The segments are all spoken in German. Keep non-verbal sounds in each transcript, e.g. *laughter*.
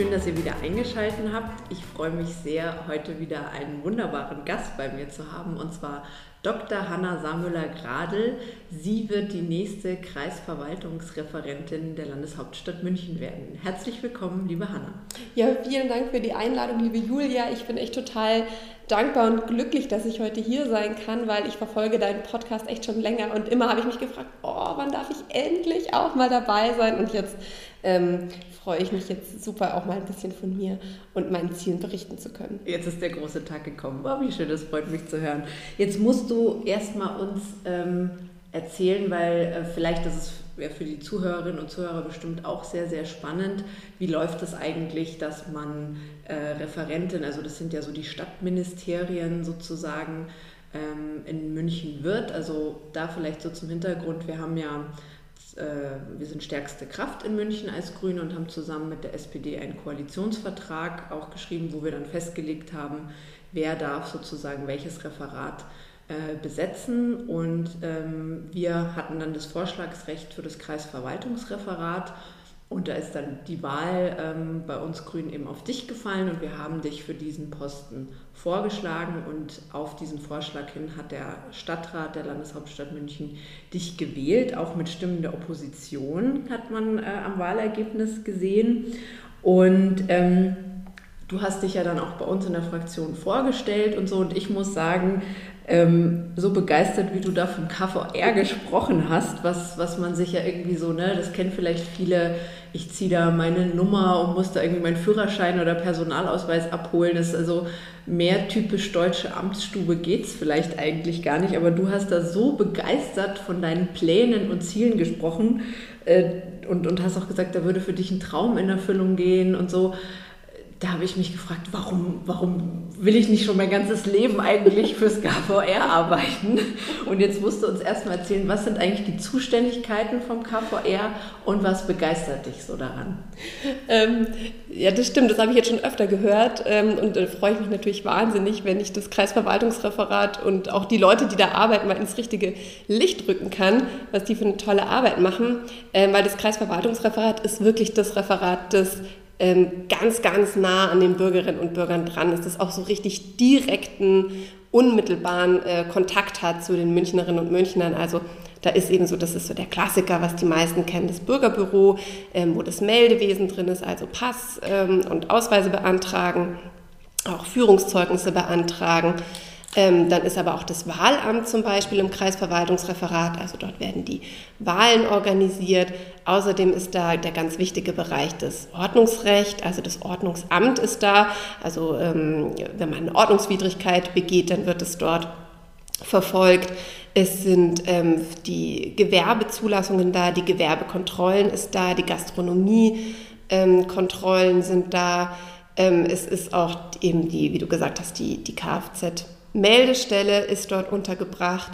Schön, dass ihr wieder eingeschaltet habt. Ich freue mich sehr, heute wieder einen wunderbaren Gast bei mir zu haben, und zwar Dr. Hanna Samüller-Gradl. Sie wird die nächste Kreisverwaltungsreferentin der Landeshauptstadt München werden. Herzlich willkommen, liebe Hanna. Ja, vielen Dank für die Einladung, liebe Julia. Ich bin echt total dankbar und glücklich, dass ich heute hier sein kann, weil ich verfolge deinen Podcast echt schon länger und immer habe ich mich gefragt, oh, wann darf ich endlich auch mal dabei sein? Und jetzt ähm, freue ich mich jetzt super, auch mal ein bisschen von mir und meinen Zielen berichten zu können. Jetzt ist der große Tag gekommen. Oh, wie schön, das freut mich zu hören. Jetzt musst du erstmal uns ähm, erzählen, weil äh, vielleicht ist es wäre für die Zuhörerinnen und Zuhörer bestimmt auch sehr, sehr spannend. Wie läuft es eigentlich, dass man äh, Referentin, also das sind ja so die Stadtministerien sozusagen, ähm, in München wird? Also da vielleicht so zum Hintergrund, wir haben ja äh, wir sind stärkste Kraft in München als Grüne und haben zusammen mit der SPD einen Koalitionsvertrag auch geschrieben, wo wir dann festgelegt haben, wer darf sozusagen welches Referat äh, besetzen. Und ähm, wir hatten dann das Vorschlagsrecht für das Kreisverwaltungsreferat und da ist dann die Wahl ähm, bei uns Grünen eben auf dich gefallen und wir haben dich für diesen Posten vorgeschlagen und auf diesen Vorschlag hin hat der Stadtrat der Landeshauptstadt München dich gewählt. Auch mit Stimmen der Opposition hat man äh, am Wahlergebnis gesehen. Und ähm, du hast dich ja dann auch bei uns in der Fraktion vorgestellt und so. Und ich muss sagen, ähm, so begeistert, wie du da vom KVR gesprochen hast, was, was man sich ja irgendwie so, ne, das kennen vielleicht viele, ich ziehe da meine Nummer und muss da irgendwie meinen Führerschein oder Personalausweis abholen. Das ist also mehr typisch deutsche Amtsstube geht es vielleicht eigentlich gar nicht, aber du hast da so begeistert von deinen Plänen und Zielen gesprochen äh, und, und hast auch gesagt, da würde für dich ein Traum in Erfüllung gehen und so da habe ich mich gefragt, warum, warum will ich nicht schon mein ganzes Leben eigentlich fürs KVR arbeiten? Und jetzt musst du uns erstmal erzählen, was sind eigentlich die Zuständigkeiten vom KVR und was begeistert dich so daran? Ähm, ja, das stimmt, das habe ich jetzt schon öfter gehört ähm, und da freue ich mich natürlich wahnsinnig, wenn ich das Kreisverwaltungsreferat und auch die Leute, die da arbeiten, mal ins richtige Licht rücken kann, was die für eine tolle Arbeit machen, ähm, weil das Kreisverwaltungsreferat ist wirklich das Referat, das ganz, ganz nah an den Bürgerinnen und Bürgern dran ist, das auch so richtig direkten, unmittelbaren äh, Kontakt hat zu den Münchnerinnen und Münchnern. Also da ist eben so, das ist so der Klassiker, was die meisten kennen, das Bürgerbüro, ähm, wo das Meldewesen drin ist, also Pass ähm, und Ausweise beantragen, auch Führungszeugnisse beantragen. Ähm, dann ist aber auch das Wahlamt zum Beispiel im Kreisverwaltungsreferat, also dort werden die Wahlen organisiert. Außerdem ist da der ganz wichtige Bereich des Ordnungsrecht, also das Ordnungsamt ist da. Also ähm, wenn man eine Ordnungswidrigkeit begeht, dann wird es dort verfolgt. Es sind ähm, die Gewerbezulassungen da, die Gewerbekontrollen ist da, die Gastronomiekontrollen ähm, sind da. Ähm, es ist auch eben die, wie du gesagt hast, die, die Kfz. Meldestelle ist dort untergebracht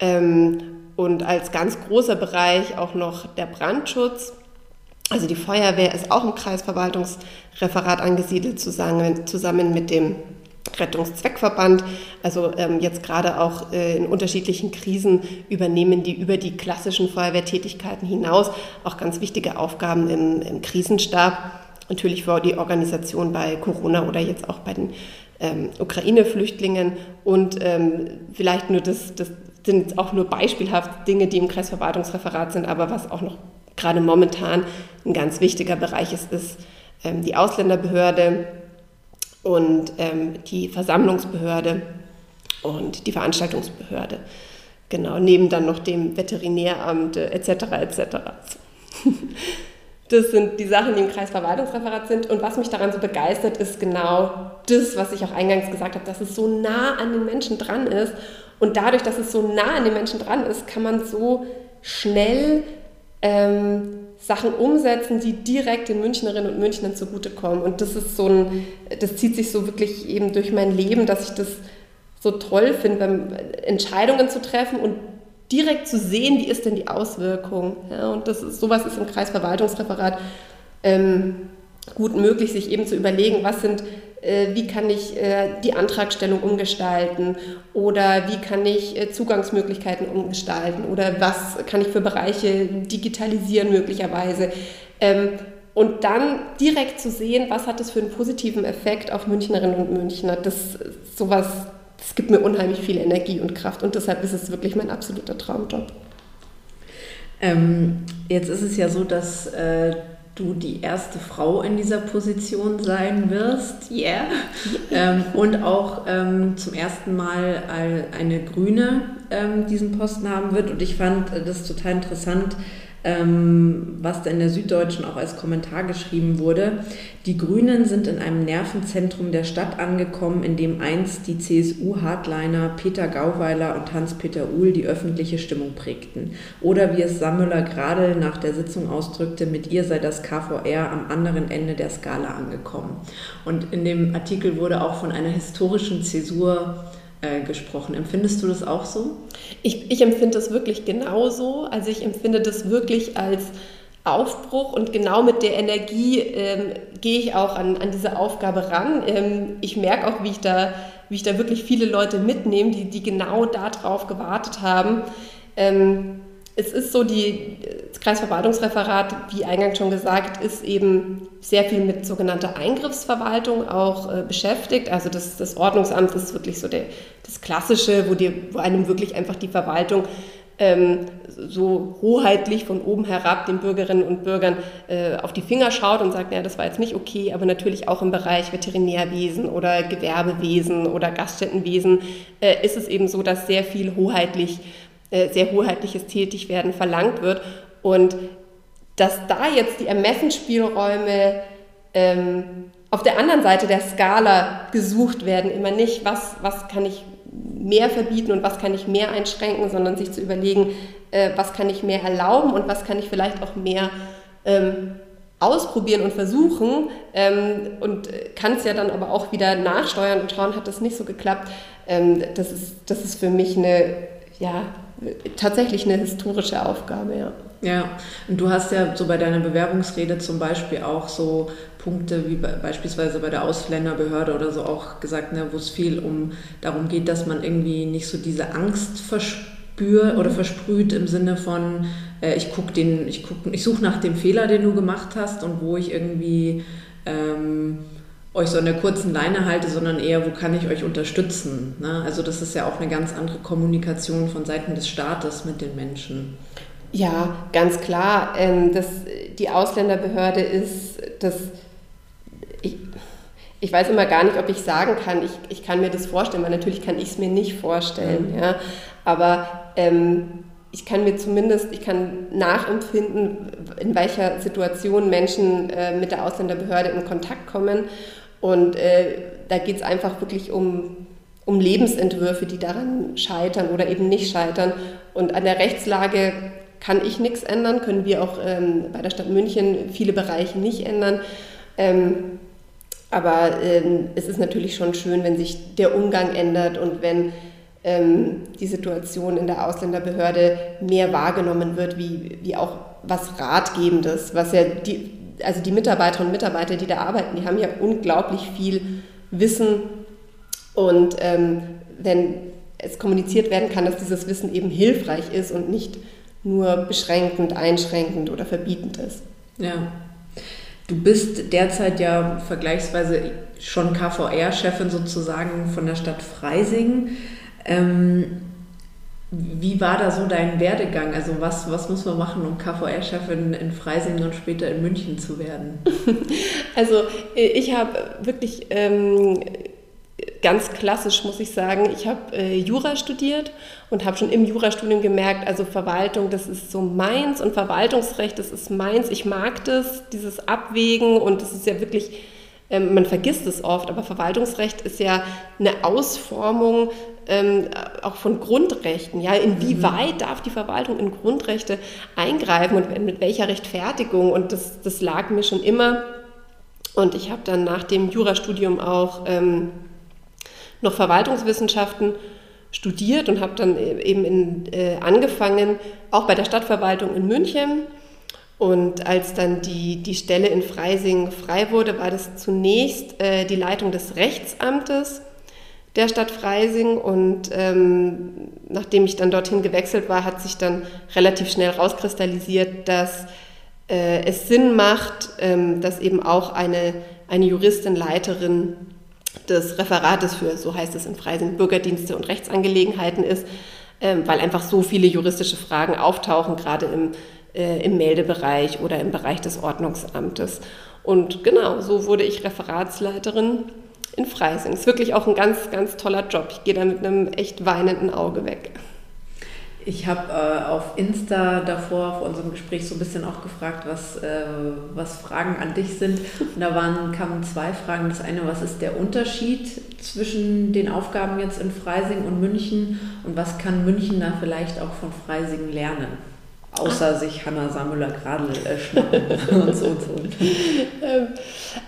ähm, und als ganz großer Bereich auch noch der Brandschutz. Also die Feuerwehr ist auch im Kreisverwaltungsreferat angesiedelt, zusammen, zusammen mit dem Rettungszweckverband. Also ähm, jetzt gerade auch äh, in unterschiedlichen Krisen übernehmen die über die klassischen Feuerwehrtätigkeiten hinaus auch ganz wichtige Aufgaben im, im Krisenstab. Natürlich für die Organisation bei Corona oder jetzt auch bei den ähm, Ukraine-Flüchtlingen und ähm, vielleicht nur das, das sind auch nur beispielhaft Dinge, die im Kreisverwaltungsreferat sind, aber was auch noch gerade momentan ein ganz wichtiger Bereich ist, ist ähm, die Ausländerbehörde und ähm, die Versammlungsbehörde und die Veranstaltungsbehörde. Genau, neben dann noch dem Veterinäramt etc. etc. *laughs* Das sind die Sachen, die im Kreisverwaltungsreferat sind. Und was mich daran so begeistert, ist genau das, was ich auch eingangs gesagt habe, dass es so nah an den Menschen dran ist. Und dadurch, dass es so nah an den Menschen dran ist, kann man so schnell ähm, Sachen umsetzen, die direkt den Münchnerinnen und Münchnern zugutekommen. Und das ist so ein, das zieht sich so wirklich eben durch mein Leben, dass ich das so toll finde, Entscheidungen zu treffen und direkt zu sehen, wie ist denn die Auswirkung. Ja, und das ist, sowas ist im Kreisverwaltungsreferat ähm, gut möglich, sich eben zu überlegen, was sind, äh, wie kann ich äh, die Antragstellung umgestalten oder wie kann ich äh, Zugangsmöglichkeiten umgestalten oder was kann ich für Bereiche digitalisieren möglicherweise. Ähm, und dann direkt zu sehen, was hat das für einen positiven Effekt auf Münchnerinnen und Münchner, das sowas das gibt mir unheimlich viel Energie und Kraft und deshalb ist es wirklich mein absoluter Traumjob. Ähm, jetzt ist es ja so, dass äh, du die erste Frau in dieser Position sein wirst, yeah. *laughs* ähm, und auch ähm, zum ersten Mal eine Grüne ähm, diesen Posten haben wird. Und ich fand das total interessant, ähm, was da in der Süddeutschen auch als Kommentar geschrieben wurde. Die Grünen sind in einem Nervenzentrum der Stadt angekommen, in dem einst die CSU-Hardliner Peter Gauweiler und Hans-Peter Uhl die öffentliche Stimmung prägten. Oder wie es Sammler gerade nach der Sitzung ausdrückte, mit ihr sei das KVR am anderen Ende der Skala angekommen. Und in dem Artikel wurde auch von einer historischen Zäsur äh, gesprochen. Empfindest du das auch so? Ich, ich empfinde das wirklich genauso. Also ich empfinde das wirklich als Aufbruch und genau mit der Energie ähm, gehe ich auch an, an diese Aufgabe ran. Ähm, ich merke auch, wie ich, da, wie ich da wirklich viele Leute mitnehme, die, die genau darauf gewartet haben. Ähm, es ist so, die, das Kreisverwaltungsreferat, wie eingangs schon gesagt, ist eben sehr viel mit sogenannter Eingriffsverwaltung auch äh, beschäftigt. Also das, das Ordnungsamt ist wirklich so der, das Klassische, wo, die, wo einem wirklich einfach die Verwaltung ähm, so hoheitlich von oben herab den Bürgerinnen und Bürgern äh, auf die Finger schaut und sagt, ja, das war jetzt nicht okay, aber natürlich auch im Bereich Veterinärwesen oder Gewerbewesen oder Gaststättenwesen äh, ist es eben so, dass sehr viel hoheitlich äh, sehr hoheitliches Tätigwerden verlangt wird. Und dass da jetzt die Ermessensspielräume ähm, auf der anderen Seite der Skala gesucht werden, immer nicht, was, was kann ich mehr verbieten und was kann ich mehr einschränken, sondern sich zu überlegen, äh, was kann ich mehr erlauben und was kann ich vielleicht auch mehr ähm, ausprobieren und versuchen ähm, und kann es ja dann aber auch wieder nachsteuern und schauen, hat das nicht so geklappt. Ähm, das, ist, das ist für mich eine ja, tatsächlich eine historische Aufgabe, ja. Ja, und du hast ja so bei deiner Bewerbungsrede zum Beispiel auch so Punkte wie beispielsweise bei der Ausländerbehörde oder so auch gesagt, ne, wo es viel um darum geht, dass man irgendwie nicht so diese Angst verspürt oder versprüht im Sinne von, äh, ich guck den, ich guck, ich suche nach dem Fehler, den du gemacht hast und wo ich irgendwie ähm, euch so in der kurzen Leine halte, sondern eher, wo kann ich euch unterstützen? Ne? Also das ist ja auch eine ganz andere Kommunikation von Seiten des Staates mit den Menschen. Ja, ganz klar. Ähm, das, die Ausländerbehörde ist das. Ich, ich weiß immer gar nicht, ob ich sagen kann, ich, ich kann mir das vorstellen, weil natürlich kann ich es mir nicht vorstellen. Ja? Aber ähm, ich kann mir zumindest, ich kann nachempfinden, in welcher Situation Menschen äh, mit der Ausländerbehörde in Kontakt kommen und äh, da geht es einfach wirklich um, um Lebensentwürfe, die daran scheitern oder eben nicht scheitern. Und an der Rechtslage kann ich nichts ändern, können wir auch ähm, bei der Stadt München viele Bereiche nicht ändern. Ähm, aber ähm, es ist natürlich schon schön, wenn sich der Umgang ändert und wenn ähm, die Situation in der Ausländerbehörde mehr wahrgenommen wird, wie, wie auch was Ratgebendes, was ja die, also die Mitarbeiterinnen und Mitarbeiter, die da arbeiten, die haben ja unglaublich viel Wissen und ähm, wenn es kommuniziert werden kann, dass dieses Wissen eben hilfreich ist und nicht nur beschränkend, einschränkend oder verbietend ist. Ja. Du bist derzeit ja vergleichsweise schon KVR-Chefin sozusagen von der Stadt Freising. Ähm, Wie war da so dein Werdegang? Also was, was muss man machen, um KVR-Chefin in Freising und später in München zu werden? *laughs* Also ich habe wirklich ähm, ganz klassisch, muss ich sagen, ich habe äh, Jura studiert und habe schon im Jurastudium gemerkt, also Verwaltung, das ist so meins und Verwaltungsrecht, das ist meins. Ich mag das, dieses Abwägen und das ist ja wirklich ähm, man vergisst es oft, aber Verwaltungsrecht ist ja eine Ausformung ähm, auch von Grundrechten. Ja, inwieweit mhm. darf die Verwaltung in Grundrechte eingreifen und mit welcher Rechtfertigung? Und das, das lag mir schon immer. Und ich habe dann nach dem Jurastudium auch ähm, noch Verwaltungswissenschaften studiert und habe dann e-, eben in, äh, angefangen, auch bei der Stadtverwaltung in München und als dann die, die Stelle in Freising frei wurde, war das zunächst äh, die Leitung des Rechtsamtes der Stadt Freising. Und ähm, nachdem ich dann dorthin gewechselt war, hat sich dann relativ schnell rauskristallisiert, dass äh, es Sinn macht, ähm, dass eben auch eine, eine Juristin, Leiterin des Referates für, so heißt es in Freising, Bürgerdienste und Rechtsangelegenheiten ist, ähm, weil einfach so viele juristische Fragen auftauchen, gerade im äh, im Meldebereich oder im Bereich des Ordnungsamtes. Und genau, so wurde ich Referatsleiterin in Freising. Ist wirklich auch ein ganz, ganz toller Job. Ich gehe da mit einem echt weinenden Auge weg. Ich habe äh, auf Insta davor vor unserem Gespräch so ein bisschen auch gefragt, was, äh, was Fragen an dich sind. Und da waren, kamen zwei Fragen. Das eine, was ist der Unterschied zwischen den Aufgaben jetzt in Freising und München und was kann München da vielleicht auch von Freising lernen? außer sich Hanna Samüller-Gradl äh, schnappen *laughs* und so und so. Ähm,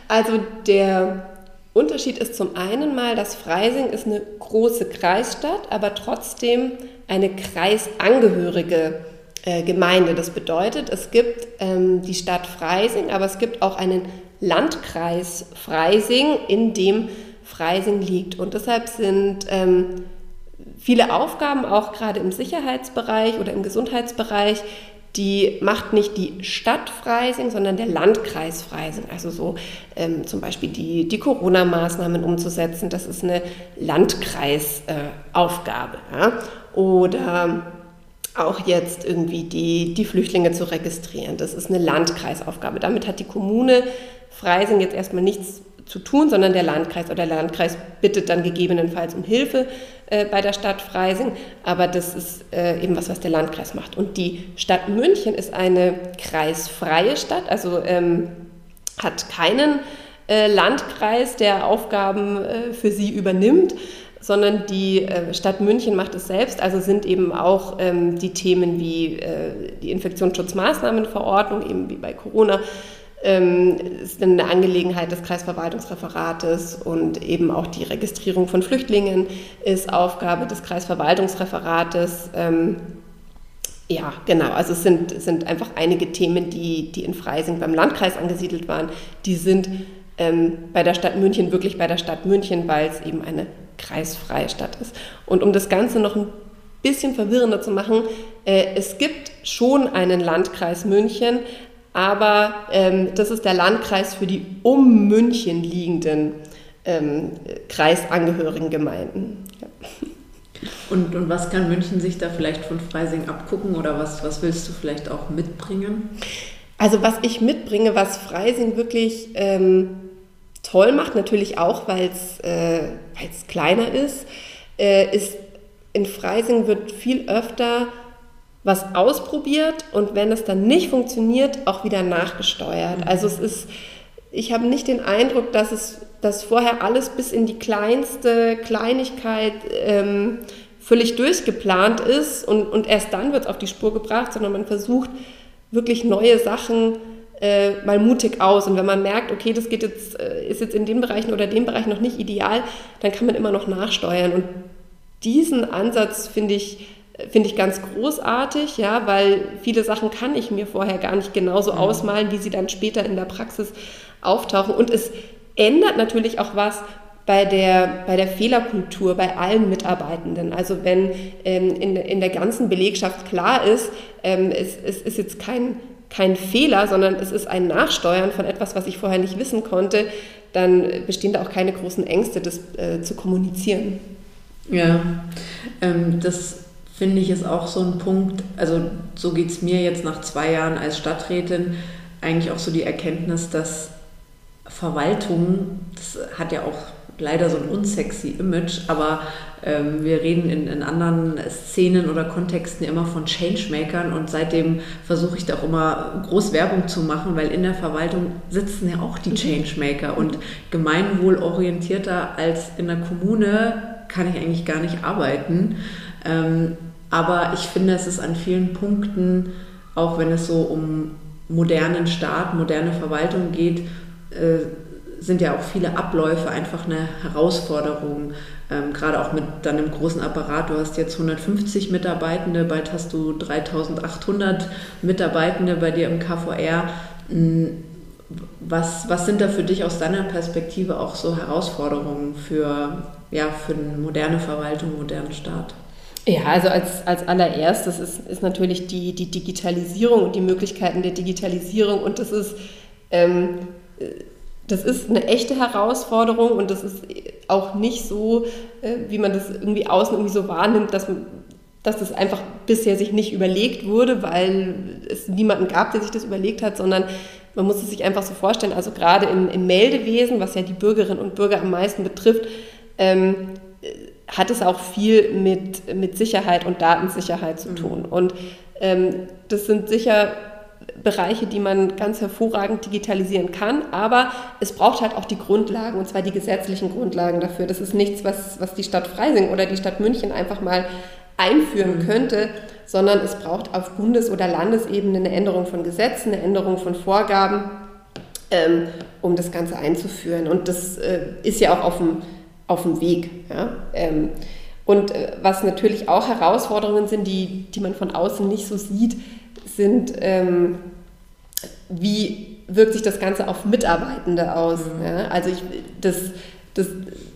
also der Unterschied ist zum einen mal, dass Freising ist eine große Kreisstadt, aber trotzdem eine kreisangehörige äh, Gemeinde. Das bedeutet, es gibt ähm, die Stadt Freising, aber es gibt auch einen Landkreis Freising, in dem Freising liegt. Und deshalb sind ähm, viele Aufgaben, auch gerade im Sicherheitsbereich oder im Gesundheitsbereich, die macht nicht die Stadt Freising, sondern der Landkreis Freising. Also so ähm, zum Beispiel die, die Corona-Maßnahmen umzusetzen, das ist eine Landkreisaufgabe. Äh, ja? Oder auch jetzt irgendwie die, die Flüchtlinge zu registrieren, das ist eine Landkreisaufgabe. Damit hat die Kommune Freising jetzt erstmal nichts zu tun, sondern der Landkreis oder der Landkreis bittet dann gegebenenfalls um Hilfe äh, bei der Stadt Freising. Aber das ist äh, eben was, was der Landkreis macht. Und die Stadt München ist eine kreisfreie Stadt, also ähm, hat keinen äh, Landkreis, der Aufgaben äh, für sie übernimmt sondern die äh, Stadt München macht es selbst. Also sind eben auch ähm, die Themen wie äh, die Infektionsschutzmaßnahmenverordnung, eben wie bei Corona, ähm, ist eine Angelegenheit des Kreisverwaltungsreferates und eben auch die Registrierung von Flüchtlingen ist Aufgabe des Kreisverwaltungsreferates. Ähm, ja, genau. Also es sind, sind einfach einige Themen, die, die in Freising beim Landkreis angesiedelt waren, die sind ähm, bei der Stadt München wirklich bei der Stadt München, weil es eben eine kreisfreie Stadt ist. Und um das Ganze noch ein bisschen verwirrender zu machen, äh, es gibt schon einen Landkreis München, aber ähm, das ist der Landkreis für die um München liegenden ähm, kreisangehörigen Gemeinden. Ja. Und, und was kann München sich da vielleicht von Freising abgucken oder was, was willst du vielleicht auch mitbringen? Also was ich mitbringe, was Freising wirklich ähm, toll macht, natürlich auch, weil es äh, kleiner ist, äh, ist in Freising wird viel öfter was ausprobiert und wenn es dann nicht funktioniert, auch wieder nachgesteuert. Mhm. Also es ist, ich habe nicht den Eindruck, dass es, dass vorher alles bis in die kleinste Kleinigkeit ähm, völlig durchgeplant ist und, und erst dann wird es auf die Spur gebracht, sondern man versucht wirklich neue Sachen äh, mal mutig aus. Und wenn man merkt, okay, das geht jetzt, äh, ist jetzt in den Bereichen oder dem Bereich noch nicht ideal, dann kann man immer noch nachsteuern. Und diesen Ansatz finde ich finde ich ganz großartig, ja, weil viele Sachen kann ich mir vorher gar nicht genauso mhm. ausmalen, wie sie dann später in der Praxis auftauchen. Und es ändert natürlich auch was bei der, bei der Fehlerkultur bei allen Mitarbeitenden. Also wenn ähm, in, in der ganzen Belegschaft klar ist, ähm, es, es ist jetzt kein, kein Fehler, sondern es ist ein Nachsteuern von etwas, was ich vorher nicht wissen konnte, dann bestehen da auch keine großen Ängste, das äh, zu kommunizieren. Ja, ähm, das finde ich, ist auch so ein Punkt, also so geht es mir jetzt nach zwei Jahren als Stadträtin, eigentlich auch so die Erkenntnis, dass Verwaltung, das hat ja auch leider so ein unsexy Image, aber ähm, wir reden in, in anderen Szenen oder Kontexten immer von Changemakern und seitdem versuche ich da auch immer groß Werbung zu machen, weil in der Verwaltung sitzen ja auch die mhm. Changemaker und gemeinwohlorientierter als in der Kommune kann ich eigentlich gar nicht arbeiten. Ähm, aber ich finde, es ist an vielen Punkten, auch wenn es so um modernen Staat, moderne Verwaltung geht, äh, sind ja auch viele Abläufe einfach eine Herausforderung, ähm, gerade auch mit dann einem großen Apparat. Du hast jetzt 150 Mitarbeitende, bald hast du 3800 Mitarbeitende bei dir im KVR. Hm, was, was sind da für dich aus deiner Perspektive auch so Herausforderungen für, ja, für eine moderne Verwaltung, modernen Staat? Ja, also als, als allererstes ist, ist natürlich die, die Digitalisierung und die Möglichkeiten der Digitalisierung und das ist, ähm, das ist eine echte Herausforderung und das ist auch nicht so, äh, wie man das irgendwie außen irgendwie so wahrnimmt, dass, dass das einfach bisher sich nicht überlegt wurde, weil es niemanden gab, der sich das überlegt hat, sondern man muss es sich einfach so vorstellen, also gerade im, im Meldewesen, was ja die Bürgerinnen und Bürger am meisten betrifft, ähm, hat es auch viel mit, mit Sicherheit und Datensicherheit zu mhm. tun. Und ähm, das sind sicher Bereiche, die man ganz hervorragend digitalisieren kann, aber es braucht halt auch die Grundlagen, und zwar die gesetzlichen Grundlagen dafür. Das ist nichts, was, was die Stadt Freising oder die Stadt München einfach mal einführen mhm. könnte, sondern es braucht auf Bundes- oder Landesebene eine Änderung von Gesetzen, eine Änderung von Vorgaben, ähm, um das Ganze einzuführen. Und das äh, ist ja auch auf dem auf dem Weg. Ja? Ähm, und äh, was natürlich auch Herausforderungen sind, die, die man von außen nicht so sieht, sind, ähm, wie wirkt sich das Ganze auf Mitarbeitende aus? Mhm. Ja? Also ich, das, das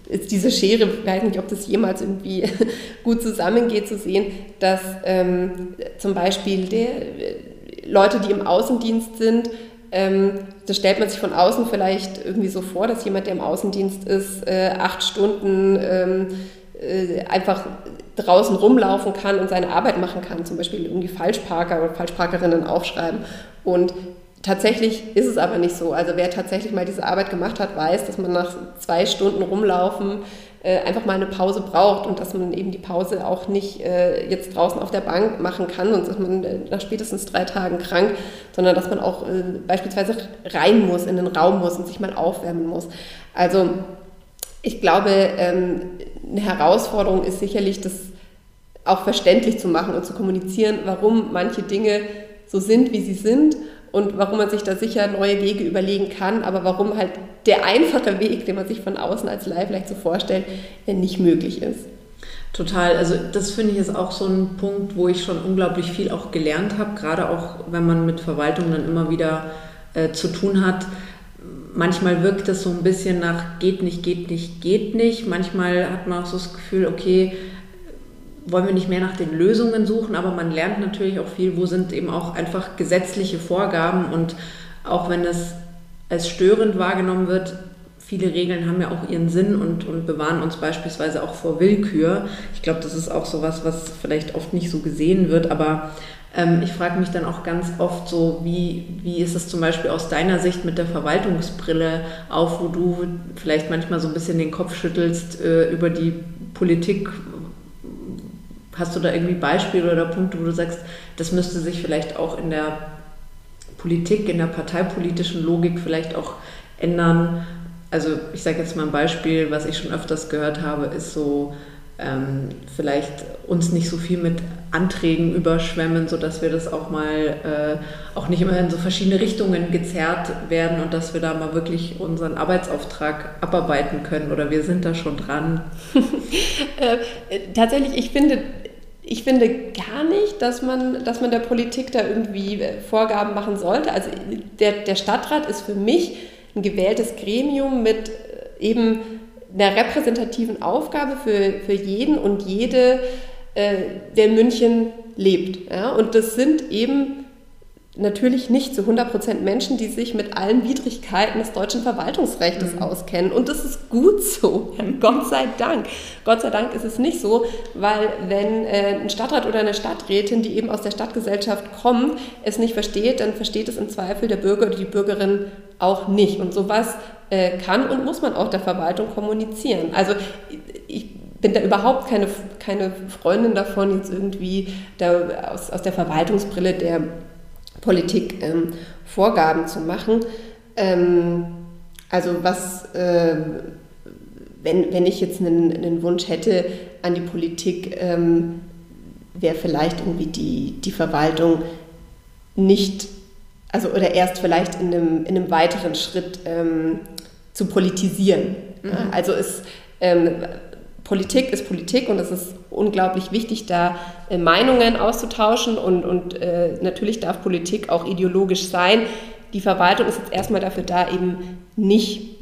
ist diese Schere, ich weiß nicht, ob das jemals irgendwie *laughs* gut zusammengeht, zu sehen, dass ähm, zum Beispiel der, Leute, die im Außendienst sind, ähm, das stellt man sich von außen vielleicht irgendwie so vor, dass jemand, der im Außendienst ist, äh, acht Stunden ähm, äh, einfach draußen rumlaufen kann und seine Arbeit machen kann, zum Beispiel irgendwie Falschparker oder Falschparkerinnen aufschreiben. Und tatsächlich ist es aber nicht so. Also wer tatsächlich mal diese Arbeit gemacht hat, weiß, dass man nach zwei Stunden rumlaufen äh, einfach mal eine Pause braucht und dass man eben die Pause auch nicht äh, jetzt draußen auf der Bank machen kann, sonst ist man äh, nach spätestens drei Tagen krank, sondern dass man auch äh, beispielsweise rein muss, in den Raum muss und sich mal aufwärmen muss. Also ich glaube, ähm, eine Herausforderung ist sicherlich, das auch verständlich zu machen und zu kommunizieren, warum manche Dinge so sind, wie sie sind und warum man sich da sicher neue Wege überlegen kann, aber warum halt der einfache Weg, den man sich von außen als Live vielleicht so vorstellt, nicht möglich ist. Total, also das finde ich ist auch so ein Punkt, wo ich schon unglaublich viel auch gelernt habe, gerade auch wenn man mit Verwaltung dann immer wieder äh, zu tun hat. Manchmal wirkt das so ein bisschen nach geht nicht, geht nicht, geht nicht. Manchmal hat man auch so das Gefühl, okay, wollen wir nicht mehr nach den Lösungen suchen, aber man lernt natürlich auch viel, wo sind eben auch einfach gesetzliche Vorgaben und auch wenn es als störend wahrgenommen wird, viele Regeln haben ja auch ihren Sinn und, und bewahren uns beispielsweise auch vor Willkür. Ich glaube, das ist auch so was, was vielleicht oft nicht so gesehen wird, aber ähm, ich frage mich dann auch ganz oft so, wie, wie ist es zum Beispiel aus deiner Sicht mit der Verwaltungsbrille auf, wo du vielleicht manchmal so ein bisschen den Kopf schüttelst äh, über die Politik, Hast du da irgendwie Beispiele oder Punkte, wo du sagst, das müsste sich vielleicht auch in der Politik, in der parteipolitischen Logik vielleicht auch ändern? Also ich sage jetzt mal ein Beispiel, was ich schon öfters gehört habe, ist so ähm, vielleicht uns nicht so viel mit Anträgen überschwemmen, sodass wir das auch mal äh, auch nicht immer in so verschiedene Richtungen gezerrt werden und dass wir da mal wirklich unseren Arbeitsauftrag abarbeiten können oder wir sind da schon dran. *laughs* äh, tatsächlich, ich finde, ich finde gar nicht, dass man, dass man der Politik da irgendwie äh, Vorgaben machen sollte. Also der, der Stadtrat ist für mich ein gewähltes Gremium mit äh, eben einer repräsentativen Aufgabe für, für jeden und jede, äh, der in München lebt. Ja? Und das sind eben natürlich nicht zu 100% Menschen, die sich mit allen Widrigkeiten des deutschen Verwaltungsrechts mhm. auskennen. Und das ist gut so, ja, Gott sei Dank. Gott sei Dank ist es nicht so, weil wenn äh, ein Stadtrat oder eine Stadträtin, die eben aus der Stadtgesellschaft kommen, es nicht versteht, dann versteht es im Zweifel der Bürger oder die Bürgerin auch nicht. Und sowas äh, kann und muss man auch der Verwaltung kommunizieren. Also ich bin da überhaupt keine, keine Freundin davon, jetzt irgendwie da aus, aus der Verwaltungsbrille der Politik ähm, Vorgaben zu machen. Ähm, also was, äh, wenn, wenn ich jetzt einen, einen Wunsch hätte an die Politik, ähm, wäre vielleicht irgendwie die, die Verwaltung nicht, also oder erst vielleicht in einem, in einem weiteren Schritt ähm, zu politisieren. Mhm. Also es, ähm, Politik ist Politik und es ist unglaublich wichtig, da äh, Meinungen auszutauschen und, und äh, natürlich darf Politik auch ideologisch sein. Die Verwaltung ist jetzt erstmal dafür da, eben nicht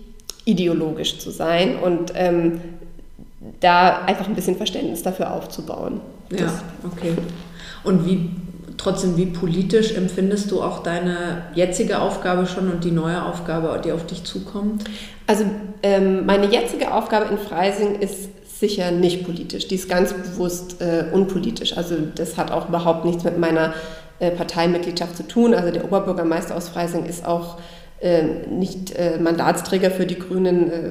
ideologisch zu sein und ähm, da einfach ein bisschen Verständnis dafür aufzubauen. Ja, okay. Und wie trotzdem, wie politisch empfindest du auch deine jetzige Aufgabe schon und die neue Aufgabe, die auf dich zukommt? Also ähm, meine jetzige Aufgabe in Freising ist sicher nicht politisch. Die ist ganz bewusst äh, unpolitisch. Also das hat auch überhaupt nichts mit meiner äh, Parteimitgliedschaft zu tun. Also der Oberbürgermeister aus Freising ist auch äh, nicht äh, Mandatsträger für die Grünen. Äh,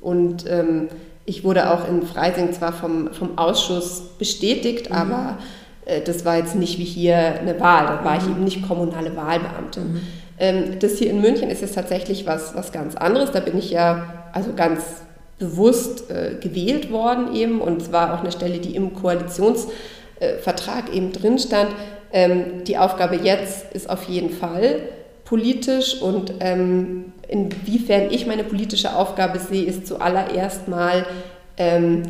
und ähm, ich wurde auch in Freising zwar vom, vom Ausschuss bestätigt, mhm. aber äh, das war jetzt nicht wie hier eine Wahl. Da war mhm. ich eben nicht kommunale Wahlbeamte. Mhm. Ähm, das hier in München ist jetzt tatsächlich was, was ganz anderes. Da bin ich ja also ganz bewusst äh, gewählt worden eben und es war auch eine Stelle, die im Koalitionsvertrag äh, eben drin stand. Ähm, die Aufgabe jetzt ist auf jeden Fall politisch und ähm, inwiefern ich meine politische Aufgabe sehe, ist zuallererst mal ähm,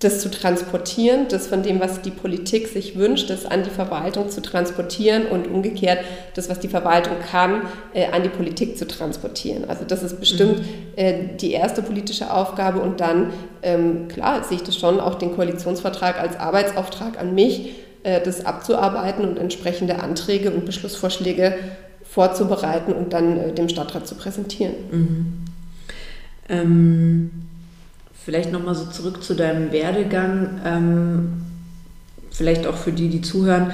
das zu transportieren, das von dem, was die Politik sich wünscht, das an die Verwaltung zu transportieren und umgekehrt das, was die Verwaltung kann, äh, an die Politik zu transportieren. Also das ist bestimmt mhm. äh, die erste politische Aufgabe und dann, ähm, klar, sehe ich das schon, auch den Koalitionsvertrag als Arbeitsauftrag an mich, äh, das abzuarbeiten und entsprechende Anträge und Beschlussvorschläge vorzubereiten und dann äh, dem Stadtrat zu präsentieren. Mhm. Ähm Vielleicht nochmal so zurück zu deinem Werdegang, ähm, vielleicht auch für die, die zuhören,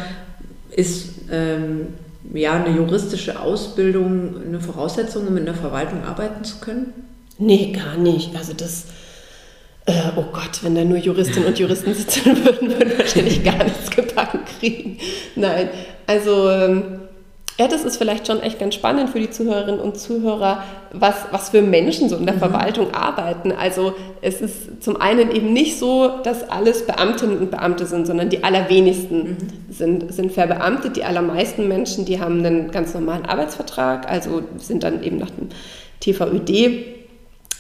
ist ähm, ja eine juristische Ausbildung eine Voraussetzung, um in der Verwaltung arbeiten zu können? Nee, gar nicht. Also das, äh, oh Gott, wenn da nur Juristinnen und Juristen sitzen *laughs* würden, würden wir wahrscheinlich gar nichts gebacken kriegen. Nein, also ähm, ja, das ist vielleicht schon echt ganz spannend für die Zuhörerinnen und Zuhörer, was, was für Menschen so in der mhm. Verwaltung arbeiten. Also es ist zum einen eben nicht so, dass alles Beamtinnen und Beamte sind, sondern die allerwenigsten mhm. sind, sind verbeamtet. Die allermeisten Menschen, die haben einen ganz normalen Arbeitsvertrag, also sind dann eben nach dem TVÖD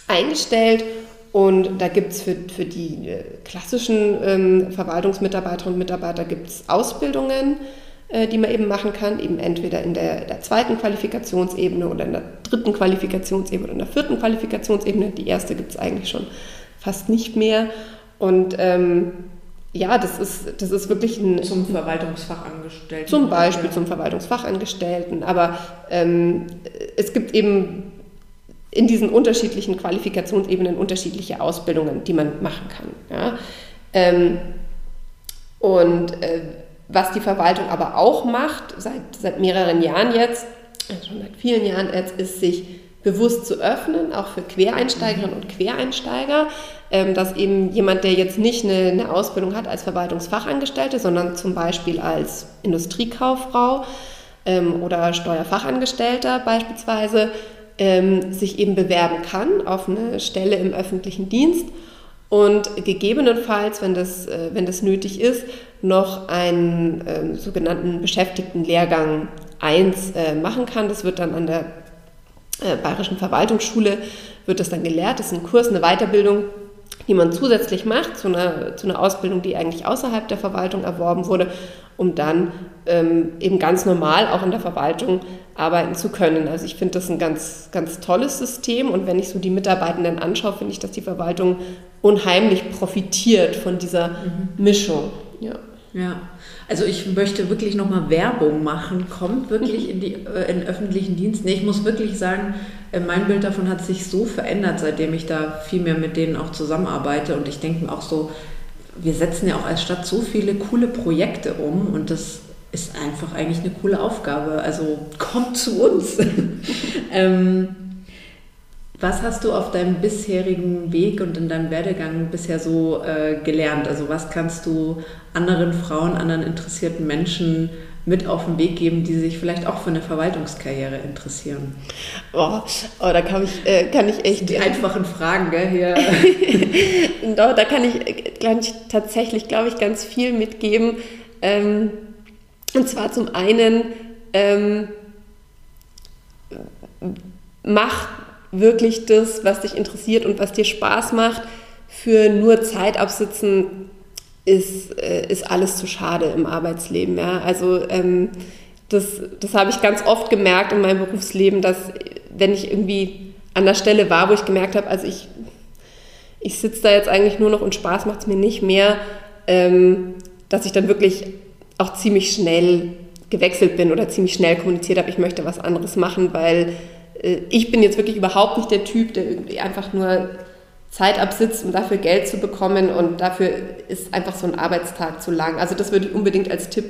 eingestellt. Und da gibt es für, für die äh, klassischen ähm, Verwaltungsmitarbeiterinnen und Mitarbeiter gibt's Ausbildungen die man eben machen kann, eben entweder in der, der, zweiten Qualifikationsebene oder in der dritten Qualifikationsebene oder in der vierten Qualifikationsebene. Die erste gibt es eigentlich schon fast nicht mehr. Und ähm, ja, das ist, das ist wirklich ein... Zum Verwaltungsfachangestellten. Zum Beispiel zum Verwaltungsfachangestellten. Aber ähm, es gibt eben in diesen unterschiedlichen Qualifikationsebenen unterschiedliche Ausbildungen, die man machen kann. Ja? Ähm, und äh, was die Verwaltung aber auch macht, seit, seit mehreren Jahren jetzt, also schon seit vielen Jahren jetzt, ist sich bewusst zu öffnen, auch für Quereinsteigerinnen und Quereinsteiger, ähm, dass eben jemand, der jetzt nicht eine, eine, Ausbildung hat als Verwaltungsfachangestellte, sondern zum Beispiel als Industriekauffrau ähm, oder Steuerfachangestellter beispielsweise, ähm, sich eben bewerben kann auf eine Stelle im öffentlichen Dienst und gegebenenfalls, wenn das, äh, wenn das nötig ist, noch einen äh, sogenannten Beschäftigtenlehrgang 1 äh, machen kann. Das wird dann an der äh, Bayerischen Verwaltungsschule wird das dann gelehrt. Das ist ein Kurs, eine Weiterbildung, die man zusätzlich macht zu einer, zu einer Ausbildung, die eigentlich außerhalb der Verwaltung erworben wurde, um dann ähm, eben ganz normal auch in der Verwaltung arbeiten zu können. Also ich finde das ein ganz, ganz tolles System und wenn ich so die Mitarbeitenden anschaue, finde ich, dass die Verwaltung unheimlich profitiert von dieser mhm. Mischung. Ja. Ja, also ich möchte wirklich nochmal Werbung machen. Kommt wirklich in, die, äh, in den öffentlichen Dienst. Nee, ich muss wirklich sagen, äh, mein Bild davon hat sich so verändert, seitdem ich da viel mehr mit denen auch zusammenarbeite. Und ich denke mir auch so, wir setzen ja auch als Stadt so viele coole Projekte um und das ist einfach eigentlich eine coole Aufgabe. Also kommt zu uns. *laughs* ähm, was hast du auf deinem bisherigen Weg und in deinem Werdegang bisher so äh, gelernt? Also was kannst du anderen Frauen, anderen interessierten Menschen mit auf den Weg geben, die sich vielleicht auch für eine Verwaltungskarriere interessieren? Oh, oh da kann ich, äh, kann ich echt... Die einfachen Fragen, gell? Hier. *laughs* Doch, da kann ich, kann ich tatsächlich, glaube ich, ganz viel mitgeben. Ähm, und zwar zum einen, ähm, mach wirklich das, was dich interessiert und was dir Spaß macht. Für nur Zeit absitzen ist, äh, ist alles zu schade im Arbeitsleben. Ja? Also ähm, das, das habe ich ganz oft gemerkt in meinem Berufsleben, dass wenn ich irgendwie an der Stelle war, wo ich gemerkt habe, also ich, ich sitze da jetzt eigentlich nur noch und Spaß macht es mir nicht mehr, ähm, dass ich dann wirklich auch ziemlich schnell gewechselt bin oder ziemlich schnell kommuniziert habe, ich möchte was anderes machen, weil ich bin jetzt wirklich überhaupt nicht der Typ, der irgendwie einfach nur Zeit absitzt, um dafür Geld zu bekommen und dafür ist einfach so ein Arbeitstag zu lang. Also das würde ich unbedingt als Tipp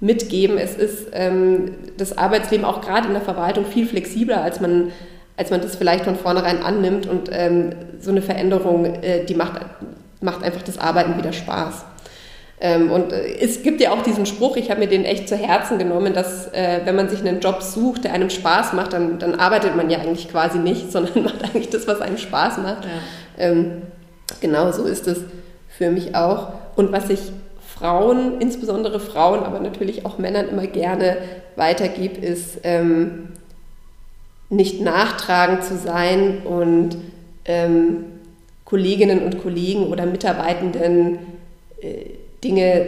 mitgeben. Es ist ähm, das Arbeitsleben auch gerade in der Verwaltung viel flexibler, als man, als man das vielleicht von vornherein annimmt und ähm, so eine Veränderung, äh, die macht, macht einfach das Arbeiten wieder Spaß. Ähm, und äh, es gibt ja auch diesen Spruch, ich habe mir den echt zu Herzen genommen, dass äh, wenn man sich einen Job sucht, der einem Spaß macht, dann, dann arbeitet man ja eigentlich quasi nicht, *laughs* sondern macht eigentlich das, was einem Spaß macht. Ja. Ähm, genau so ist es für mich auch. Und was ich Frauen, insbesondere Frauen, aber natürlich auch Männern immer gerne weitergebe, ist ähm, nicht nachtragend zu sein und ähm, Kolleginnen und Kollegen oder Mitarbeitenden äh, Dinge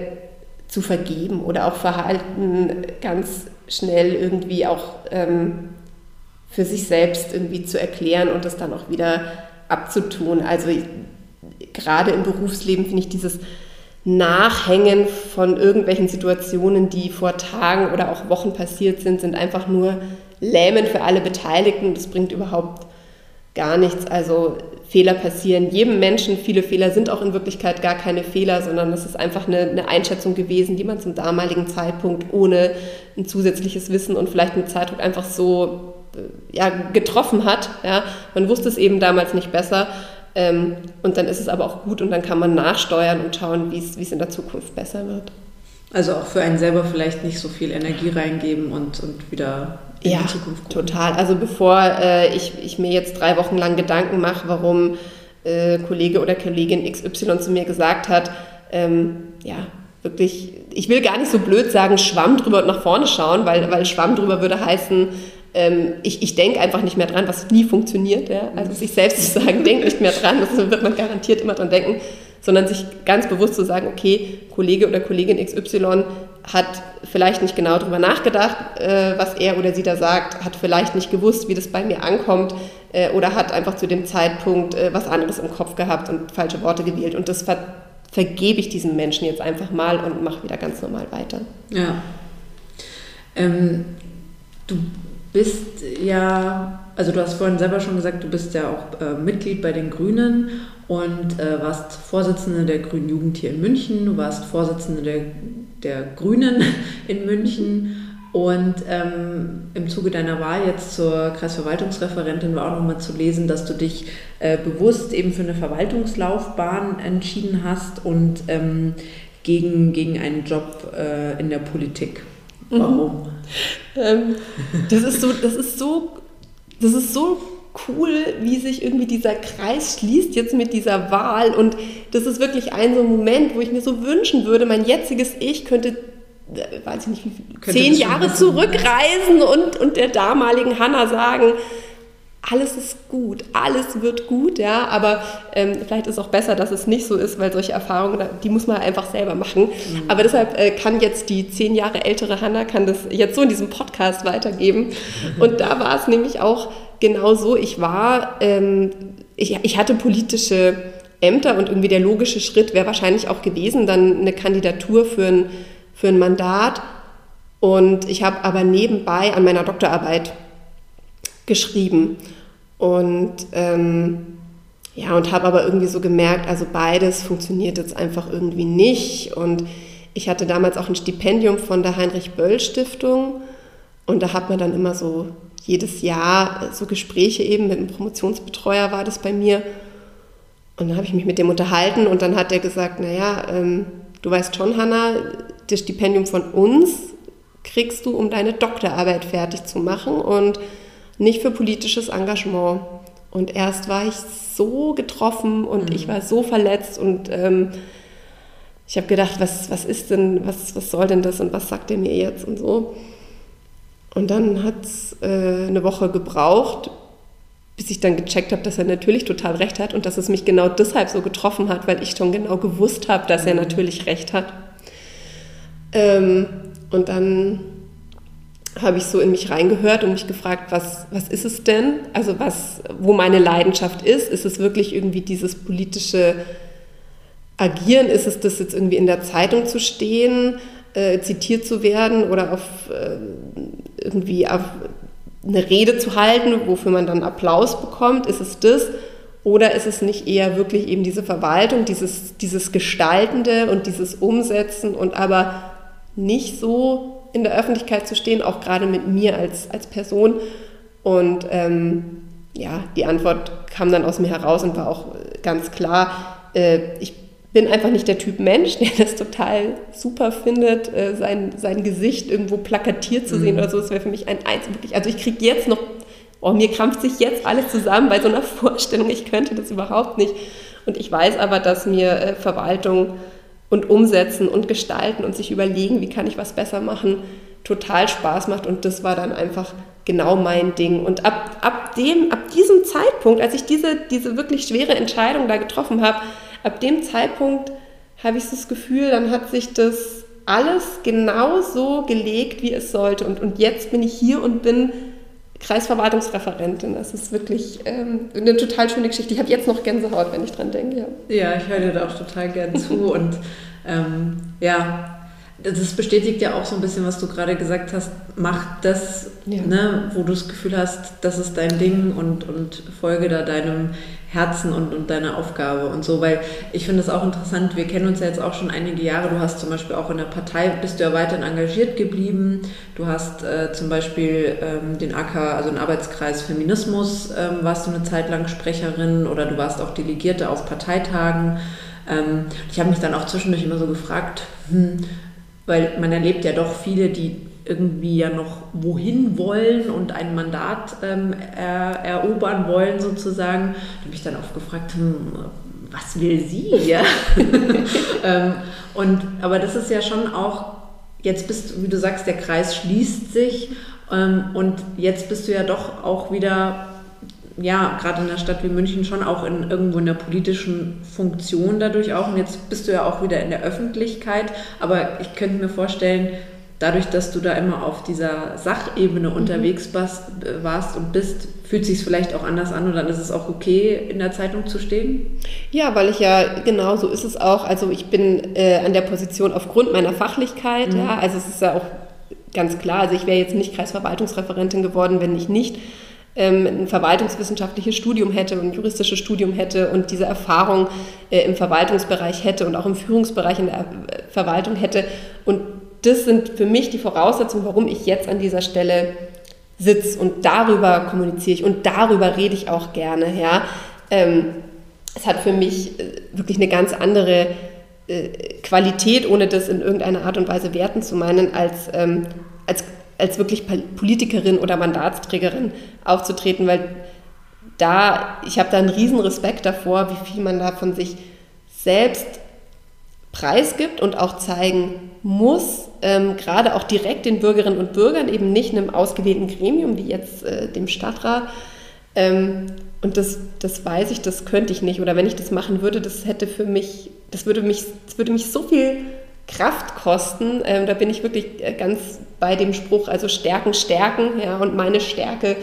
zu vergeben oder auch Verhalten ganz schnell irgendwie auch ähm, für sich selbst irgendwie zu erklären und das dann auch wieder abzutun. Also gerade im Berufsleben finde ich dieses Nachhängen von irgendwelchen Situationen, die vor Tagen oder auch Wochen passiert sind, sind einfach nur lähmend für alle Beteiligten. Das bringt überhaupt gar nichts. Also Fehler passieren jedem Menschen. Viele Fehler sind auch in Wirklichkeit gar keine Fehler, sondern das ist einfach eine, eine, Einschätzung gewesen, die man zum damaligen Zeitpunkt ohne ein zusätzliches Wissen und vielleicht mit Zeitdruck einfach so äh, ja, getroffen hat. Ja. Man wusste es eben damals nicht besser. Ähm, und dann ist es aber auch gut und dann kann man nachsteuern und schauen, wie es in der Zukunft besser wird. Also auch für einen selber vielleicht nicht so viel Energie reingeben und, und wieder in ja, die Zukunft gucken. total. Also bevor äh, ich, ich mir jetzt drei Wochen lang Gedanken mache, warum äh, Kollege oder Kollegin XY zu mir gesagt hat, ähm, ja, wirklich, ich will gar nicht so blöd sagen, Schwamm drüber und nach vorne schauen, weil, weil Schwamm drüber würde heißen, ähm, ich, ich denke einfach nicht mehr dran, was nie funktioniert. Ja? Also sich selbst zu sagen, denke nicht mehr dran, das wird man garantiert immer dran denken sondern sich ganz bewusst zu sagen, okay, Kollege oder Kollegin XY hat vielleicht nicht genau darüber nachgedacht, äh, was er oder sie da sagt, hat vielleicht nicht gewusst, wie das bei mir ankommt äh, oder hat einfach zu dem Zeitpunkt äh, was anderes im Kopf gehabt und falsche Worte gewählt. Und das ver vergebe ich diesem Menschen jetzt einfach mal und mache wieder ganz normal weiter. Ja. Ähm, du bist ja, also du hast vorhin selber schon gesagt, du bist ja auch äh, Mitglied bei den Grünen und äh, warst Vorsitzende der Grünen Jugend hier in München, du warst Vorsitzende der, der Grünen *laughs* in München und ähm, im Zuge deiner Wahl jetzt zur Kreisverwaltungsreferentin war auch nochmal zu lesen, dass du dich äh, bewusst eben für eine Verwaltungslaufbahn entschieden hast und ähm, gegen, gegen einen Job äh, in der Politik. Mhm. Warum? Mhm. Ähm, das ist so, das ist so, das ist so cool, wie sich irgendwie dieser Kreis schließt jetzt mit dieser Wahl. Und das ist wirklich ein so ein Moment, wo ich mir so wünschen würde, mein jetziges Ich könnte, äh, weiß ich nicht, zehn Jahre zurückreisen und, und der damaligen Hanna sagen, alles ist gut, alles wird gut, ja, aber ähm, vielleicht ist auch besser, dass es nicht so ist, weil solche Erfahrungen, die muss man einfach selber machen. Mhm. Aber deshalb äh, kann jetzt die zehn Jahre ältere Hanna kann das jetzt so in diesem Podcast weitergeben. *laughs* Und da war es nämlich auch genau so. Ich war, ähm, ich, ich hatte politische Ämter und irgendwie der logische Schritt wäre wahrscheinlich auch gewesen, dann eine Kandidatur für ein, für ein Mandat. Und ich habe aber nebenbei an meiner Doktorarbeit geschrieben. Und ähm, ja, und habe aber irgendwie so gemerkt, also beides funktioniert jetzt einfach irgendwie nicht. Und ich hatte damals auch ein Stipendium von der Heinrich-Böll-Stiftung. Und da hat man dann immer so jedes Jahr so Gespräche eben mit einem Promotionsbetreuer war das bei mir. Und dann habe ich mich mit dem unterhalten und dann hat er gesagt, naja, ähm, du weißt schon, Hanna, das Stipendium von uns kriegst du, um deine Doktorarbeit fertig zu machen und nicht für politisches Engagement. Und erst war ich so getroffen und mhm. ich war so verletzt und ähm, ich habe gedacht, was, was ist denn, was, was soll denn das und was sagt er mir jetzt und so. Und dann hat es äh, eine Woche gebraucht, bis ich dann gecheckt habe, dass er natürlich total recht hat und dass es mich genau deshalb so getroffen hat, weil ich schon genau gewusst habe, dass er mhm. natürlich recht hat. Ähm, und dann habe ich so in mich reingehört und mich gefragt, was, was ist es denn? Also was, wo meine Leidenschaft ist? Ist es wirklich irgendwie dieses politische Agieren? Ist es das jetzt irgendwie in der Zeitung zu stehen? äh, zitiert zu werden oder auf äh, irgendwie eine Rede zu halten, wofür man dann Applaus bekommt? Ist es das? Oder ist es nicht eher wirklich eben diese Verwaltung, dieses, dieses Gestaltende und dieses Umsetzen und aber nicht so in der Öffentlichkeit zu stehen, auch gerade mit mir als, als Person? Und ähm, ja, die Antwort kam dann aus mir heraus und war auch ganz klar, äh, ich bin einfach nicht der Typ Mensch, der das total super findet, äh, sein, sein Gesicht irgendwo plakatiert zu sehen mhm. oder so. Das wäre für mich ein Eins. Wirklich, also ich kriege jetzt noch, oh, mir krampft sich jetzt alles zusammen bei so einer *laughs* Vorstellung. Ich könnte das überhaupt nicht. Und ich weiß aber, dass mir äh, Verwaltung und Umsetzen und Gestalten und sich überlegen, wie kann ich was besser machen, total Spaß macht. Und das war dann einfach genau mein Ding. Und ab, ab, dem, ab diesem Zeitpunkt, als ich diese, diese wirklich schwere Entscheidung da getroffen habe, ab dem Zeitpunkt habe ich das Gefühl, dann hat sich das alles genau so gelegt, wie es sollte. Und, und jetzt bin ich hier und bin Kreisverwaltungsreferentin. Das ist wirklich ähm, eine total schöne Geschichte. Ich habe jetzt noch Gänsehaut, wenn ich dran denke. Ja, ja ich höre dir da auch total gern zu. *laughs* und ähm, ja, das bestätigt ja auch so ein bisschen, was du gerade gesagt hast. Mach das, ja. ne, wo du das Gefühl hast, das ist dein Ding und, und folge da deinem Herzen und, und deiner Aufgabe und so. Weil ich finde es auch interessant, wir kennen uns ja jetzt auch schon einige Jahre. Du hast zum Beispiel auch in der Partei, bist du ja weiterhin engagiert geblieben. Du hast äh, zum Beispiel ähm, den AK, also den Arbeitskreis Feminismus, ähm, warst du eine Zeit lang Sprecherin oder du warst auch Delegierte auf Parteitagen. Ähm, ich habe mich dann auch zwischendurch immer so gefragt, hm, weil man erlebt ja doch viele, die irgendwie ja noch wohin wollen und ein Mandat ähm, er, erobern wollen sozusagen. Da habe ich dann oft gefragt, hm, was will sie? Ja? *laughs* ähm, und, aber das ist ja schon auch, jetzt bist du, wie du sagst, der Kreis schließt sich ähm, und jetzt bist du ja doch auch wieder ja, gerade in einer Stadt wie München schon auch in irgendwo in der politischen Funktion dadurch auch. Und jetzt bist du ja auch wieder in der Öffentlichkeit. Aber ich könnte mir vorstellen, dadurch, dass du da immer auf dieser Sachebene mhm. unterwegs warst, warst und bist, fühlt sich vielleicht auch anders an und dann ist es auch okay, in der Zeitung zu stehen? Ja, weil ich ja, genau so ist es auch. Also ich bin äh, an der Position aufgrund meiner Fachlichkeit, mhm. ja, also es ist ja auch ganz klar, also ich wäre jetzt nicht Kreisverwaltungsreferentin geworden, wenn ich nicht ähm, ein verwaltungswissenschaftliches Studium hätte und ein juristisches Studium hätte und diese Erfahrung äh, im Verwaltungsbereich hätte und auch im Führungsbereich in der äh, Verwaltung hätte. Und das sind für mich die Voraussetzungen, warum ich jetzt an dieser Stelle sitze und darüber kommuniziere ich und darüber rede ich auch gerne. Ja. Ähm, es hat für mich äh, wirklich eine ganz andere Qualität, ohne das in irgendeiner Art und Weise werten zu meinen, als, ähm, als als wirklich Politikerin oder Mandatsträgerin aufzutreten, weil da, ich habe da einen riesen Respekt davor, wie viel man da von sich selbst preisgibt und auch zeigen muss, ähm, gerade auch direkt den Bürgerinnen und Bürgern, eben nicht einem ausgewählten Gremium wie jetzt äh, dem Stadtrat. Ähm, und das, das weiß ich, das könnte ich nicht. Oder wenn ich das machen würde, das hätte für mich, das würde mich, das würde mich so viel Kraft kosten. Ähm, da bin ich wirklich äh, ganz bei dem Spruch, also Stärken, Stärken. Ja, und meine Stärke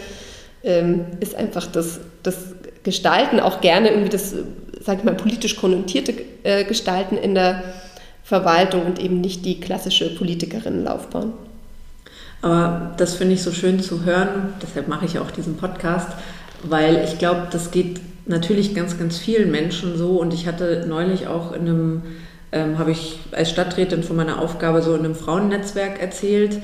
ähm, ist einfach das, das Gestalten, auch gerne irgendwie das sag ich mal, politisch konnotierte äh, gestalten in der Verwaltung und eben nicht die klassische Politikerinnenlaufbahn. Aber das finde ich so schön zu hören, deshalb mache ich auch diesen Podcast, weil ich glaube, das geht natürlich ganz, ganz vielen Menschen so und ich hatte neulich auch in einem, ähm, habe ich als Stadträtin von meiner Aufgabe so in einem Frauennetzwerk erzählt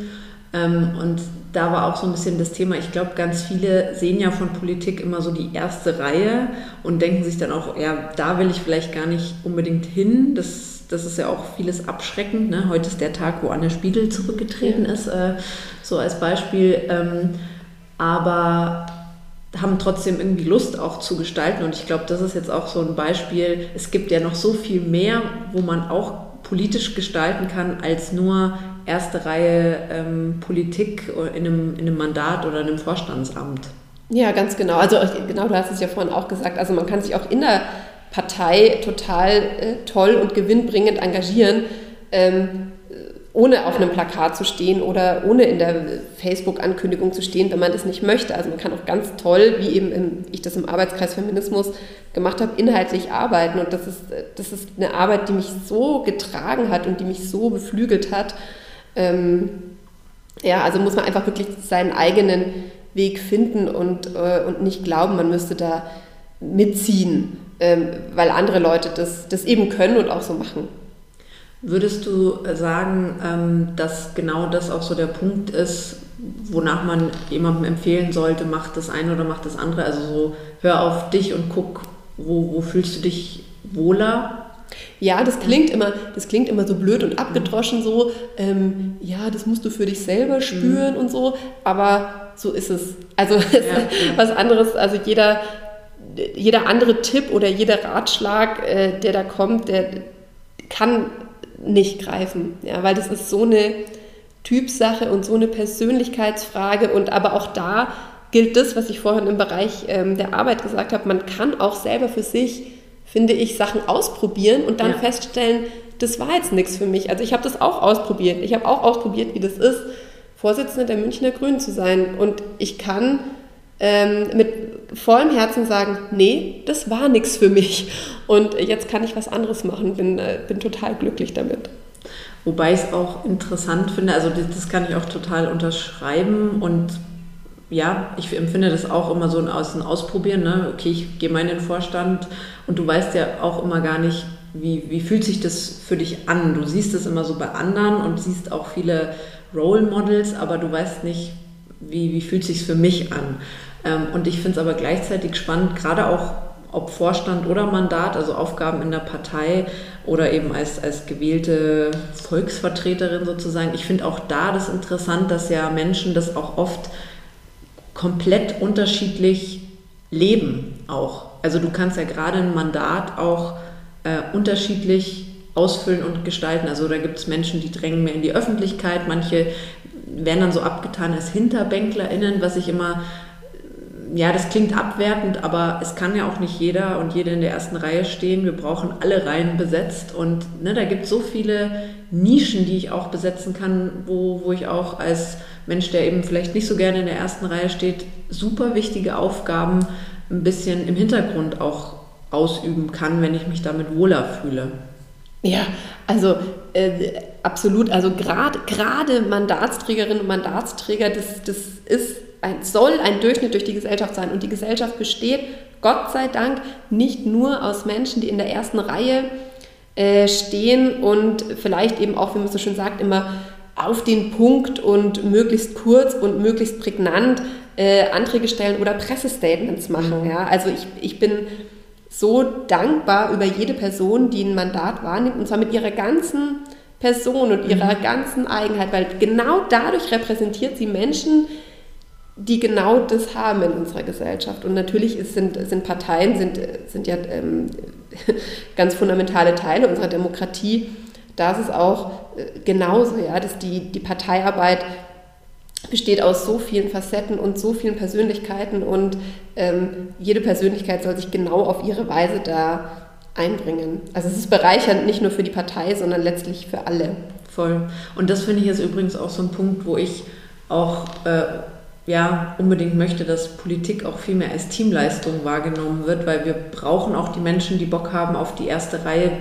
ähm, und da war auch so ein bisschen das Thema, ich glaube, ganz viele sehen ja von Politik immer so die erste Reihe und denken sich dann auch, ja, da will ich vielleicht gar nicht unbedingt hin. Das, das ist ja auch vieles abschreckend. Ne? Heute ist der Tag, wo Anne Spiegel zurückgetreten ist, äh, so als Beispiel. Ähm, aber haben trotzdem irgendwie Lust auch zu gestalten. Und ich glaube, das ist jetzt auch so ein Beispiel. Es gibt ja noch so viel mehr, wo man auch politisch gestalten kann, als nur erste Reihe ähm, Politik in einem, in einem Mandat oder in einem Vorstandsamt. Ja, ganz genau. Also genau, du hast es ja vorhin auch gesagt. Also man kann sich auch in der Partei total äh, toll und gewinnbringend engagieren. Ähm, ohne auf einem Plakat zu stehen oder ohne in der Facebook-Ankündigung zu stehen, wenn man das nicht möchte. Also man kann auch ganz toll, wie eben im, ich das im Arbeitskreis Feminismus gemacht habe, inhaltlich arbeiten. Und das ist, das ist eine Arbeit, die mich so getragen hat und die mich so beflügelt hat. Ähm, ja, also muss man einfach wirklich seinen eigenen Weg finden und, äh, und nicht glauben, man müsste da mitziehen, ähm, weil andere Leute das, das eben können und auch so machen. Würdest du sagen, ähm, dass genau das auch so der Punkt ist, wonach man jemandem empfehlen sollte, mach das eine oder mach das andere? Also so, hör auf dich und guck, wo, wo fühlst du dich wohler? Ja, das klingt immer, das klingt immer so blöd und abgedroschen so. Ähm, ja, das musst du für dich selber spüren mhm. und so. Aber so ist es. Also *laughs* ja. was anderes. Also jeder, jeder andere Tipp oder jeder Ratschlag, äh, der da kommt, der kann nicht greifen, ja, weil das ist so eine Typsache und so eine Persönlichkeitsfrage und aber auch da gilt das, was ich vorhin im Bereich ähm, der Arbeit gesagt habe, man kann auch selber für sich, finde ich, Sachen ausprobieren und dann ja. feststellen, das war jetzt nichts für mich. Also ich habe das auch ausprobiert. Ich habe auch ausprobiert, wie das ist, Vorsitzende der Münchner Grünen zu sein. Und ich kann ähm, mit vollem Herzen sagen, nee, das war nichts für mich und jetzt kann ich was anderes machen, bin, äh, bin total glücklich damit. Wobei ich es auch interessant finde, also das, das kann ich auch total unterschreiben und ja, ich empfinde das auch immer so aus dem Ausprobieren. Ne? Okay, ich gehe mal in den Vorstand und du weißt ja auch immer gar nicht, wie, wie fühlt sich das für dich an. Du siehst es immer so bei anderen und siehst auch viele Role Models, aber du weißt nicht, wie, wie fühlt sich für mich an. Ähm, und ich finde es aber gleichzeitig spannend, gerade auch ob Vorstand oder Mandat, also Aufgaben in der Partei oder eben als, als gewählte Volksvertreterin sozusagen. Ich finde auch da das interessant, dass ja Menschen das auch oft komplett unterschiedlich leben auch. Also du kannst ja gerade ein Mandat auch äh, unterschiedlich ausfüllen und gestalten. Also da gibt es Menschen, die drängen mehr in die Öffentlichkeit, manche werden dann so abgetan als HinterbänklerInnen, was ich immer ja, das klingt abwertend, aber es kann ja auch nicht jeder und jede in der ersten Reihe stehen. Wir brauchen alle Reihen besetzt und ne, da gibt es so viele Nischen, die ich auch besetzen kann, wo, wo ich auch als Mensch, der eben vielleicht nicht so gerne in der ersten Reihe steht, super wichtige Aufgaben ein bisschen im Hintergrund auch ausüben kann, wenn ich mich damit wohler fühle. Ja, also äh, absolut. Also gerade Mandatsträgerinnen und Mandatsträger, das, das ist ein, soll ein Durchschnitt durch die Gesellschaft sein. Und die Gesellschaft besteht, Gott sei Dank, nicht nur aus Menschen, die in der ersten Reihe äh, stehen und vielleicht eben auch, wie man so schön sagt, immer auf den Punkt und möglichst kurz und möglichst prägnant äh, Anträge stellen oder Pressestatements machen. Ja? Also ich, ich bin so dankbar über jede Person, die ein Mandat wahrnimmt, und zwar mit ihrer ganzen Person und ihrer mhm. ganzen Eigenheit, weil genau dadurch repräsentiert sie Menschen, die genau das haben in unserer Gesellschaft. Und natürlich ist, sind, sind Parteien sind, sind ja ähm, *laughs* ganz fundamentale Teile unserer Demokratie. Da ist es auch äh, genauso, ja, dass die, die Parteiarbeit besteht aus so vielen Facetten und so vielen Persönlichkeiten und ähm, jede Persönlichkeit soll sich genau auf ihre Weise da einbringen. Also es ist bereichernd nicht nur für die Partei, sondern letztlich für alle. Voll. Und das finde ich jetzt übrigens auch so ein Punkt, wo ich auch äh, ja, unbedingt möchte, dass Politik auch viel mehr als Teamleistung wahrgenommen wird, weil wir brauchen auch die Menschen, die Bock haben auf die erste Reihe.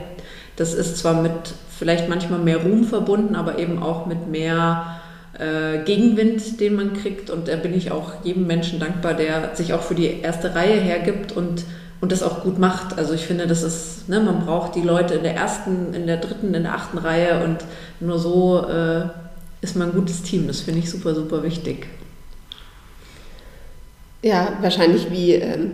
Das ist zwar mit vielleicht manchmal mehr Ruhm verbunden, aber eben auch mit mehr äh, Gegenwind, den man kriegt. Und da bin ich auch jedem Menschen dankbar, der sich auch für die erste Reihe hergibt und, und das auch gut macht. Also ich finde, das ist, ne, man braucht die Leute in der ersten, in der dritten, in der achten Reihe und nur so äh, ist man ein gutes Team. Das finde ich super, super wichtig. Ja, wahrscheinlich wie, ähm,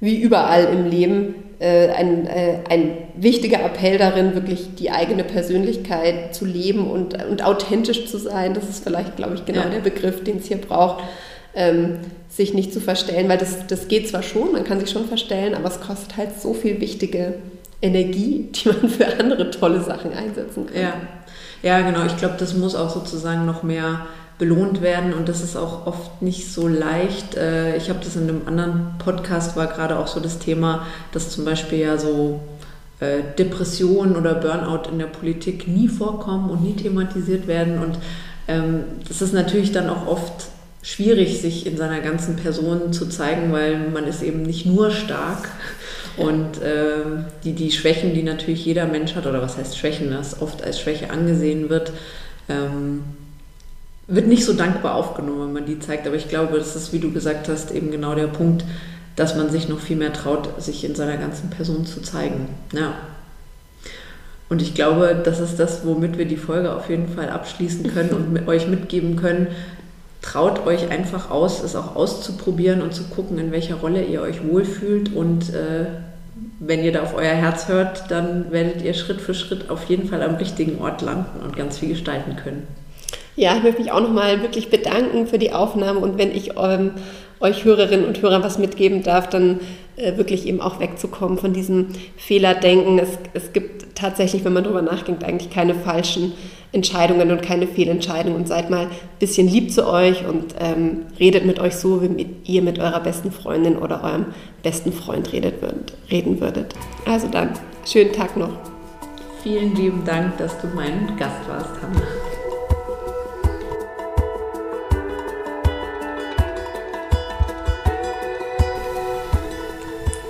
wie überall im Leben äh, ein, äh, ein wichtiger Appell darin, wirklich die eigene Persönlichkeit zu leben und, und authentisch zu sein. Das ist vielleicht, glaube ich, genau ja. der Begriff, den es hier braucht. Ähm, sich nicht zu verstellen, weil das, das geht zwar schon, man kann sich schon verstellen, aber es kostet halt so viel wichtige Energie, die man für andere tolle Sachen einsetzen kann. Ja, ja genau. Ich glaube, das muss auch sozusagen noch mehr belohnt werden und das ist auch oft nicht so leicht. Äh, ich habe das in einem anderen Podcast, war gerade auch so das Thema, dass zum Beispiel ja so äh, Depressionen oder Burnout in der Politik nie vorkommen und nie thematisiert werden und ähm, das ist natürlich dann auch oft schwierig, sich in seiner ganzen Person zu zeigen, weil man ist eben nicht nur stark und äh, die, die Schwächen, die natürlich jeder Mensch hat, oder was heißt Schwächen, das oft als Schwäche angesehen wird, ähm, wird nicht so dankbar aufgenommen, wenn man die zeigt. Aber ich glaube, das ist, wie du gesagt hast, eben genau der Punkt, dass man sich noch viel mehr traut, sich in seiner ganzen Person zu zeigen. Ja. Und ich glaube, das ist das, womit wir die Folge auf jeden Fall abschließen können und mit euch mitgeben können. Traut euch einfach aus, es auch auszuprobieren und zu gucken, in welcher Rolle ihr euch wohlfühlt. Und äh, wenn ihr da auf euer Herz hört, dann werdet ihr Schritt für Schritt auf jeden Fall am richtigen Ort landen und ganz viel gestalten können. Ja, ich möchte mich auch nochmal wirklich bedanken für die Aufnahme und wenn ich ähm, euch Hörerinnen und Hörern was mitgeben darf, dann äh, wirklich eben auch wegzukommen von diesem Fehlerdenken. Es, es gibt tatsächlich, wenn man darüber nachdenkt, eigentlich keine falschen Entscheidungen und keine Fehlentscheidungen und seid mal ein bisschen lieb zu euch und ähm, redet mit euch so, wie mit, ihr mit eurer besten Freundin oder eurem besten Freund redet würd, reden würdet. Also dann, schönen Tag noch. Vielen lieben Dank, dass du mein Gast warst, Hanna.